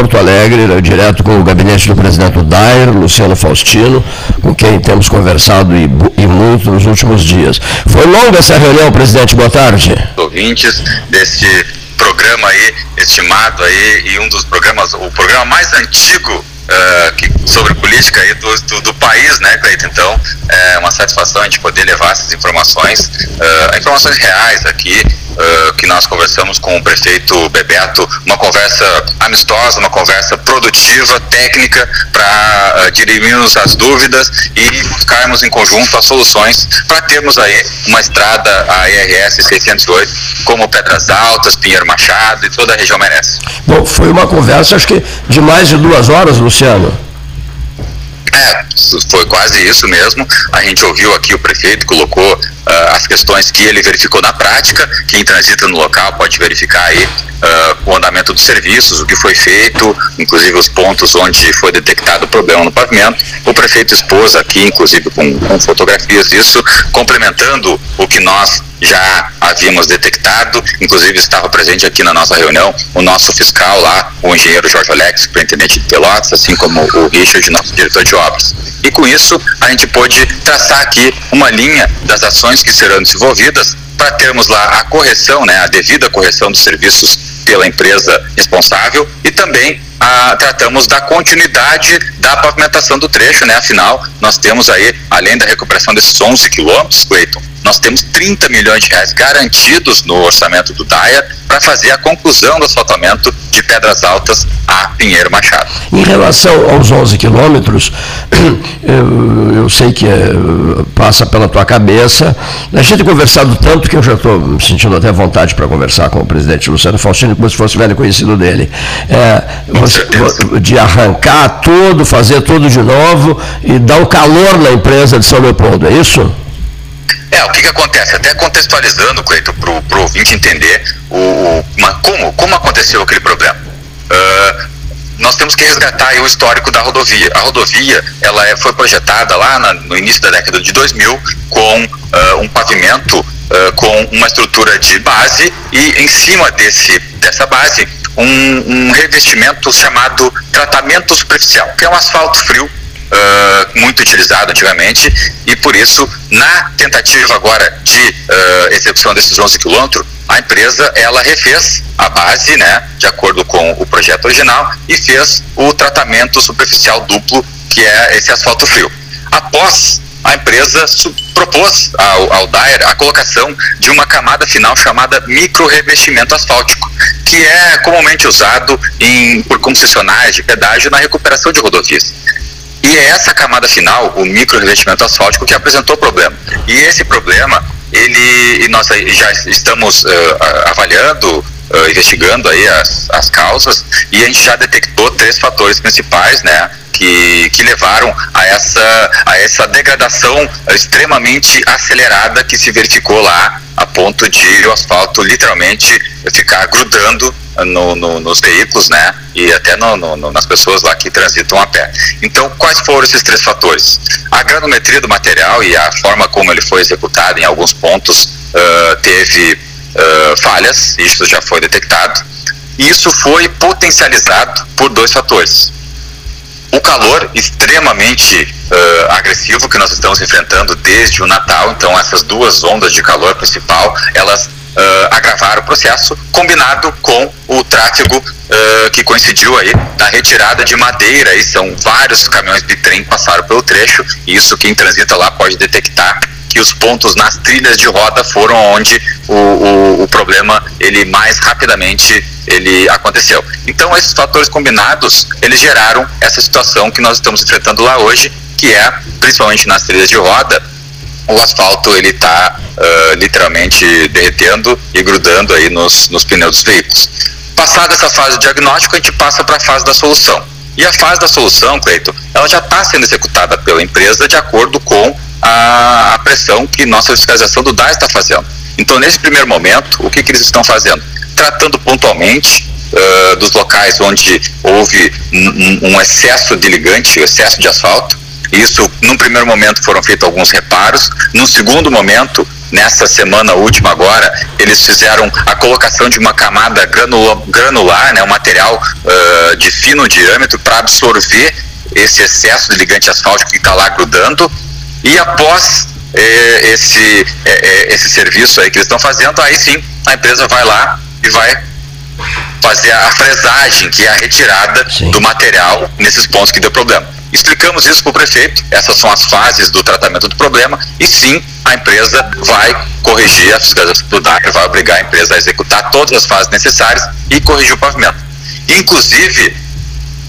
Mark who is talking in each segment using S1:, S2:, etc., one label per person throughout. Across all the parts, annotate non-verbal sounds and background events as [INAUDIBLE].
S1: Porto Alegre, direto com o gabinete do presidente Dair, Luciano Faustino, com quem temos conversado e, e muito nos últimos dias. Foi longa essa reunião, presidente, boa tarde.
S2: Ouvintes deste programa aí, estimado aí, e um dos programas, o programa mais antigo Uh, que, sobre política aí do, do, do, país, né, Cleiton? Então, é uma satisfação a gente poder levar essas informações, uh, informações reais aqui, conversamos com o prefeito Bebeto, uma conversa amistosa, uma conversa produtiva, técnica, para uh, dirimirmos as dúvidas e buscarmos em conjunto as soluções para termos aí uma estrada, a IRS 608, como Pedras Altas, Pinheiro Machado e toda a região merece.
S1: Bom, foi uma conversa, acho que de mais de duas horas, Luciano.
S2: É, foi quase isso mesmo. A gente ouviu aqui o prefeito, colocou uh, as questões que ele verificou na prática. Quem transita no local pode verificar aí uh, o andamento dos serviços, o que foi feito, inclusive os pontos onde foi detectado o problema no pavimento. O prefeito expôs aqui, inclusive com, com fotografias disso, complementando o que nós já havíamos detectado, inclusive estava presente aqui na nossa reunião o nosso fiscal lá, o engenheiro Jorge Alex, superintendente de Pelotas, assim como o Richard, nosso diretor de obras. E com isso, a gente pôde traçar aqui uma linha das ações que serão desenvolvidas para termos lá a correção, né, a devida correção dos serviços pela empresa responsável e também a, tratamos da continuidade da pavimentação do trecho, né? Afinal, nós temos aí, além da recuperação desses 11 quilômetros, Cleiton, nós temos 30 milhões de reais garantidos no orçamento do DAIA para fazer a conclusão do asfaltamento de Pedras Altas a Pinheiro Machado.
S1: Em relação aos 11 quilômetros, [CLEARS THROAT] eu, sei que é, passa pela tua cabeça. A gente tem conversado tanto que eu já estou me sentindo até vontade para conversar com o presidente Luciano Faustino, como se fosse velho conhecido dele. É, de arrancar tudo, fazer tudo de novo e dar um calor na empresa de São Leopoldo, é isso?
S2: É, o que, que acontece? Até contextualizando, Cleito, para o ouvinte entender o, uma, como, como aconteceu aquele problema. Uh, nós temos que resgatar o histórico da rodovia. A rodovia ela é, foi projetada lá na, no início da década de 2000 com uh, um pavimento uh, com uma estrutura de base e em cima desse, dessa base um, um revestimento chamado tratamento superficial, que é um asfalto frio uh, muito utilizado antigamente e por isso na tentativa agora de uh, execução desses 11 quilômetros a empresa ela refez a base, né, de acordo com o projeto original e fez o tratamento superficial duplo que é esse asfalto frio. Após a empresa propôs ao, ao DAER a colocação de uma camada final chamada micro revestimento asfáltico, que é comumente usado em, por concessionárias de pedágio na recuperação de rodovias. E é essa camada final, o micro revestimento asfáltico, que apresentou problema. E esse problema, ele, nós já estamos uh, avaliando, uh, investigando aí as, as causas, e a gente já detectou três fatores principais, né? Que, que, levaram a essa, a essa degradação extremamente acelerada que se verificou lá, a ponto de o asfalto literalmente ficar grudando no, no, nos veículos, né? E até no, nas pessoas lá que transitam a pé. Então, quais foram esses três fatores? A granometria do material e a forma como ele foi executado em alguns pontos uh, teve uh, falhas, isso já foi detectado. E isso foi potencializado por dois fatores. O calor extremamente uh, agressivo que nós estamos enfrentando desde o Natal, então essas duas ondas de calor principal, elas uh, agravar o processo, combinado com o tráfego uh, que coincidiu aí na retirada de madeira. E são vários caminhões de trem passaram pelo trecho. E isso quem transita lá pode detectar que os pontos nas trilhas de roda foram onde o, o, o, problema ele mais rapidamente ele aconteceu. Então esses fatores combinados eles geraram essa situação que nós estamos enfrentando lá hoje, que é principalmente nas trilhas de roda o asfalto ele está uh, literalmente derretendo e grudando aí nos, nos pneus dos veículos. Passada essa fase de diagnóstico, a gente passa para a fase da solução. E a fase da solução, Cleito, ela já está sendo executada pela empresa de acordo com a, a pressão que nossa fiscalização do DAS está fazendo. Então, nesse primeiro momento, o que, que eles estão fazendo? Tratando pontualmente uh, dos locais onde houve um, excesso de ligante, excesso de asfalto, isso, num primeiro momento, foram feitos alguns reparos. No segundo momento, nessa semana última agora, eles fizeram a colocação de uma camada granular, granular né, um material uh, de fino diâmetro para absorver esse excesso de ligante asfáltico que está lá grudando. E após eh, esse, eh, esse serviço aí que eles estão fazendo, aí sim a empresa vai lá e vai fazer a fresagem, que é a retirada sim. do material nesses pontos que deu problema. Explicamos isso para o prefeito, essas são as fases do tratamento do problema, e sim, a empresa vai corrigir, a fiscalização do DACRE vai obrigar a empresa a executar todas as fases necessárias e corrigir o pavimento. Inclusive,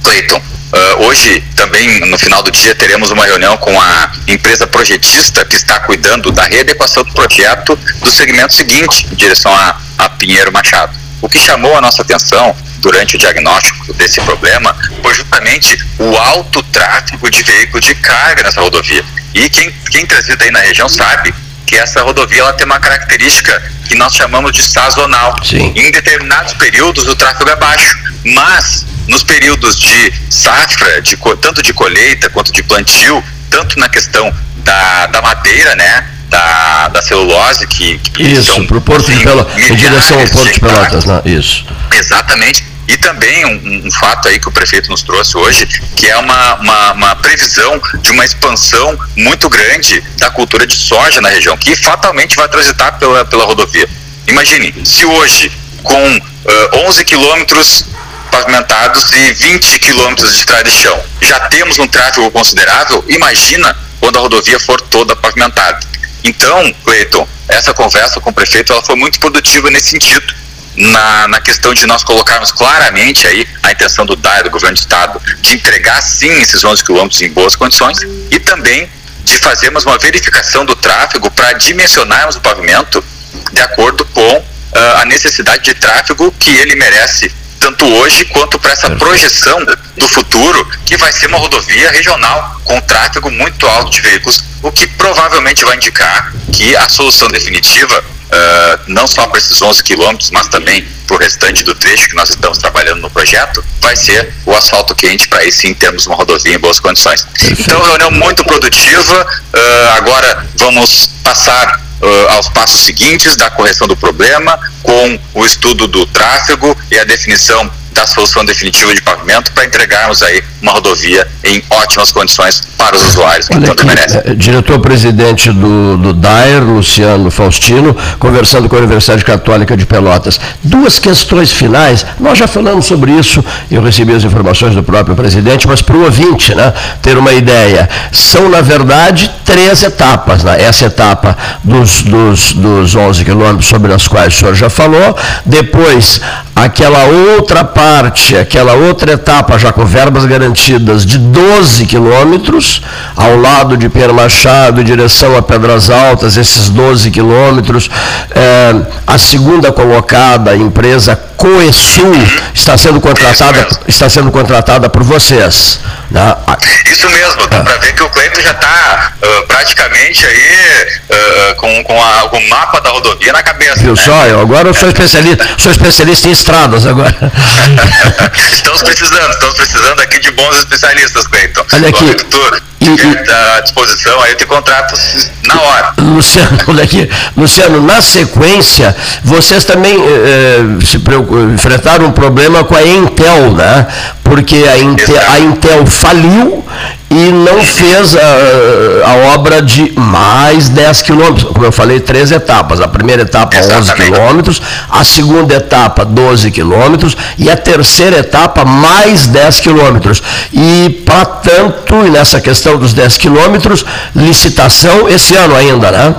S2: Cleiton, uh, hoje também no final do dia teremos uma reunião com a empresa projetista que está cuidando da readequação do projeto do segmento seguinte, em direção a, a Pinheiro Machado. O que chamou a nossa atenção durante o diagnóstico desse problema foi justamente o alto tráfego de veículos de carga nessa rodovia. E quem, quem transita aí na região sabe que essa rodovia ela tem uma característica que nós chamamos de sazonal. Sim. Em determinados períodos o tráfego é baixo, mas nos períodos de safra, de, tanto de colheita quanto de plantio, tanto na questão da, da madeira, né, da, da celulose que,
S1: que isso para o Porto assim, de Pelotas em direção ao Porto de Pelotas né? isso
S2: exatamente e também um, um, fato aí que o prefeito nos trouxe hoje, que é uma, uma, uma, previsão de uma expansão muito grande da cultura de soja na região, que fatalmente vai transitar pela, pela rodovia. Imagine, se hoje, com uh, 11 quilômetros pavimentados e 20 quilômetros de estrada de chão, já temos um tráfego considerável, imagina quando a rodovia for toda pavimentada. Então, Cleiton, essa conversa com o prefeito ela foi muito produtiva nesse sentido na, na questão de nós colocarmos claramente aí a intenção do DAE, do governo do estado, de entregar sim esses 11 quilômetros em boas condições e também de fazermos uma verificação do tráfego para dimensionarmos o pavimento de acordo com uh, a necessidade de tráfego que ele merece tanto hoje quanto para essa projeção do futuro, que vai ser uma rodovia regional com tráfego muito alto de veículos, o que provavelmente vai indicar que a solução definitiva uh, não só para esses 11 quilômetros, mas também para o restante do trecho que nós estamos trabalhando no projeto, vai ser o asfalto quente para aí sim termos uma rodovia em boas condições. Então, reunião muito produtiva. Uh, agora vamos passar uh, aos passos seguintes da correção do problema, com o estudo do tráfego e a definição da solução definitiva de pavimento para entregarmos aí uma rodovia em ótimas condições para os usuários, que tanto merecem.
S1: É, Diretor-presidente do, do DAER, Luciano Faustino, conversando com a Universidade Católica de Pelotas. Duas questões finais, nós já falamos sobre isso, eu recebi as informações do próprio presidente, mas para o ouvinte né, ter uma ideia, são na verdade três etapas. Né? Essa etapa dos, dos, dos 11 quilômetros sobre as quais o senhor já falou, depois aquela outra parte, aquela outra etapa já com verbas garantidas de 12 quilômetros, ao lado de Pierre Machado, direção a Pedras Altas, esses 12 quilômetros. É, a segunda colocada, a empresa Coesul, está sendo contratada, está sendo contratada por vocês.
S2: Né? Isso mesmo, dá é. para ver que o Cleiton já está uh, praticamente aí uh, com, com, a, com, o mapa da rodovia na cabeça.
S1: Viu né? só? Eu agora eu sou especialista, sou especialista em estradas agora. [LAUGHS]
S2: estamos precisando, estamos precisando aqui de bons especialistas, Cleiton.
S1: Olha aqui.
S2: E, à disposição, aí eu te contrato na hora. [LAUGHS]
S1: Luciano, olha aqui. Luciano, na sequência, vocês também eh, se enfrentaram um problema com a Intel, né? Porque a Intel, a Intel faliu e não fez a, a, obra de mais 10 quilômetros. Como eu falei, três etapas. A primeira etapa, Exatamente. 11 quilômetros, a segunda etapa, 12 quilômetros, e a terceira etapa, mais 10 quilômetros. E, para tanto, nessa questão dos 10 quilômetros, licitação esse ano ainda, né?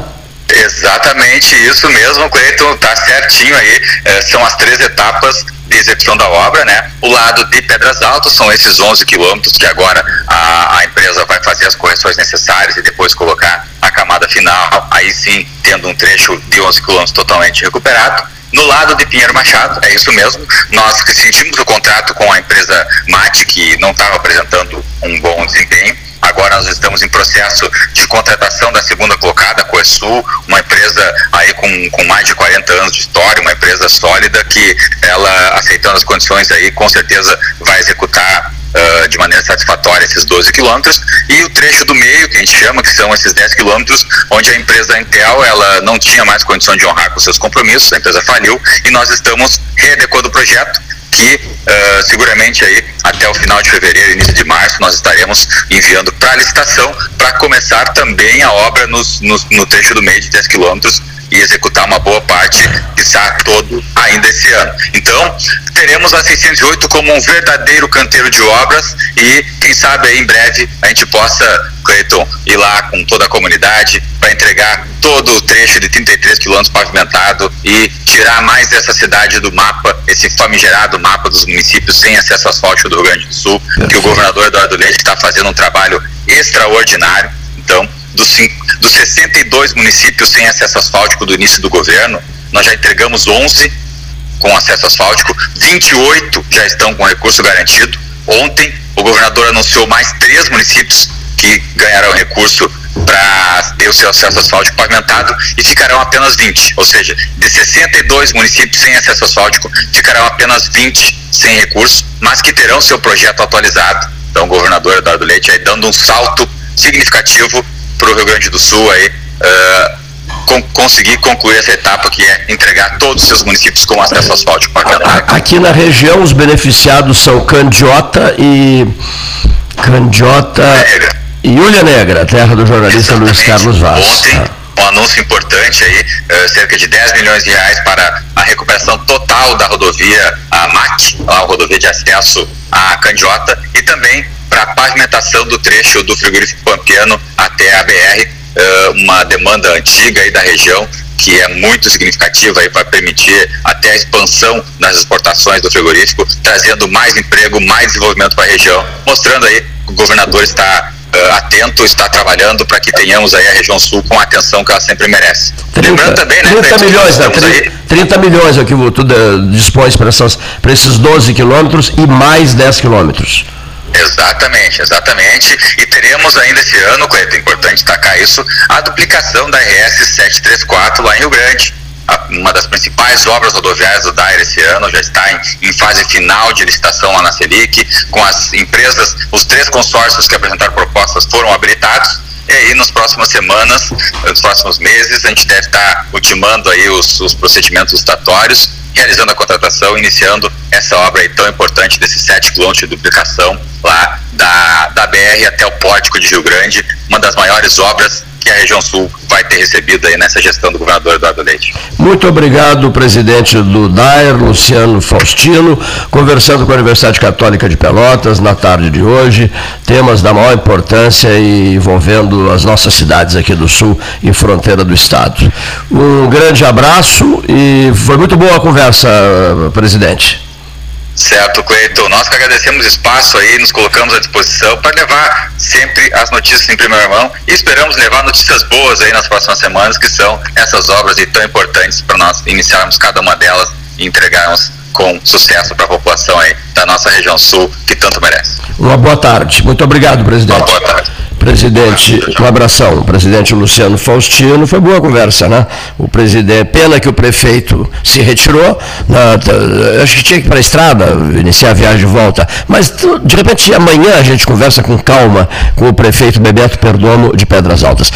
S2: Exatamente isso mesmo, Cleiton, tá certinho aí. É, são as três etapas de execução da obra, né? O lado de Pedras Altas são esses 11 quilômetros que agora a, a empresa vai fazer as correções necessárias e depois colocar a camada final, aí sim tendo um trecho de 11 quilômetros totalmente recuperado. No lado de Pinheiro Machado, é isso mesmo, nós sentimos o contrato com a empresa MAT, que não estava apresentando um bom desempenho, Agora nós estamos em processo de contratação da segunda colocada, Coesul, uma empresa aí com, com mais de 40 anos de história, uma empresa sólida que ela, aceitando as condições aí, com certeza vai executar uh, de maneira satisfatória esses 12 quilômetros, e o trecho do meio, que a gente chama, que são esses 10 quilômetros, onde a empresa Intel ela não tinha mais condição de honrar com seus compromissos, a empresa faliu, e nós estamos readequando o projeto que uh, seguramente aí até o final de fevereiro, início de março, nós estaremos enviando para licitação para começar também a obra nos, nos, no trecho do meio de 10 quilômetros e executar uma boa parte, está todo ainda esse ano. Então, teremos a 608 como um verdadeiro canteiro de obras e, quem sabe, aí, em breve a gente possa, Cleiton, ir lá com toda a comunidade para entregar todo o trecho de 33 quilômetros pavimentado e tirar mais essa cidade do mapa, esse famigerado mapa dos municípios sem acesso asfáltico do Rio Grande do Sul, que o governador Eduardo Leite está fazendo um trabalho extraordinário. Então, dos, dos 62 municípios sem acesso asfáltico do início do governo, nós já entregamos 11 com acesso asfáltico, 28 já estão com recurso garantido. Ontem, o governador anunciou mais três municípios que ganharão recurso para ter o seu acesso asfáltico pavimentado e ficarão apenas 20. Ou seja, de 62 municípios sem acesso asfáltico, ficarão apenas 20 sem recurso, mas que terão seu projeto atualizado. Então, o governador Eduardo Leite aí dando um salto significativo para o Rio Grande do Sul aí, uh, com, conseguir concluir essa etapa que é entregar todos os seus municípios com acesso asfáltico
S1: Aqui na região os beneficiados são Candiota e Candiota Negra. e Ulha Negra, terra do jornalista Exatamente. Luiz Carlos Vaz.
S2: Ontem, um anúncio importante aí, uh, cerca de 10 milhões de reais para a recuperação total da rodovia, a MAC, a rodovia de acesso à Candiota, e também para a pavimentação do trecho do frigorífico Pampiano até a BR, eh, uma demanda antiga aí da região que é muito significativa aí para permitir até a expansão das exportações do frigorífico, trazendo mais emprego, mais desenvolvimento para a região, mostrando aí que o governador está uh, atento, está trabalhando para que tenhamos aí a região sul com a atenção que ela sempre merece.
S1: 30, Lembrando também, né? 30 milhões, né? 30, 30 milhões é o que tu dispões para, para esses 12 quilômetros e mais 10 quilômetros.
S2: Exatamente, exatamente. E teremos ainda esse ano, é importante destacar isso, a duplicação da RS 734 lá em Rio Grande. Uma das principais obras rodoviárias do DAIR esse ano já está em, em fase final de licitação lá na Selic, com as empresas, os três consórcios que apresentaram propostas foram habilitados. E aí, nas próximas semanas, nos próximos meses, a gente deve estar ultimando aí os, os procedimentos estatórios, realizando a contratação, iniciando essa obra tão importante desses 7 quilômetros de duplicação lá da, da BR até o Pórtico de Rio Grande, uma das maiores obras que a região sul vai ter recebido aí nessa gestão do governador Eduardo Leite.
S1: Muito obrigado, presidente do DAER, Luciano Faustino, conversando com a Universidade Católica de Pelotas na tarde de hoje, temas da maior importância e envolvendo as nossas cidades aqui do sul e fronteira do estado. Um grande abraço e foi muito boa a conversa, presidente.
S2: Certo, Cleiton. Nós que agradecemos o espaço aí, nos colocamos à disposição para levar sempre as notícias em primeira mão e esperamos levar notícias boas aí nas próximas semanas, que são essas obras tão importantes para nós iniciarmos cada uma delas e entregarmos com sucesso para a população aí da nossa região sul, que tanto merece.
S1: Uma boa tarde. Muito obrigado, presidente. Uma boa tarde. Presidente, um abração. Presidente Luciano Faustino, foi boa conversa, né? O presidente, pena que o prefeito se retirou, na, acho que tinha que ir para a estrada, iniciar a viagem de volta, mas de repente amanhã a gente conversa com calma com o prefeito Bebeto Perdomo de Pedras Altas.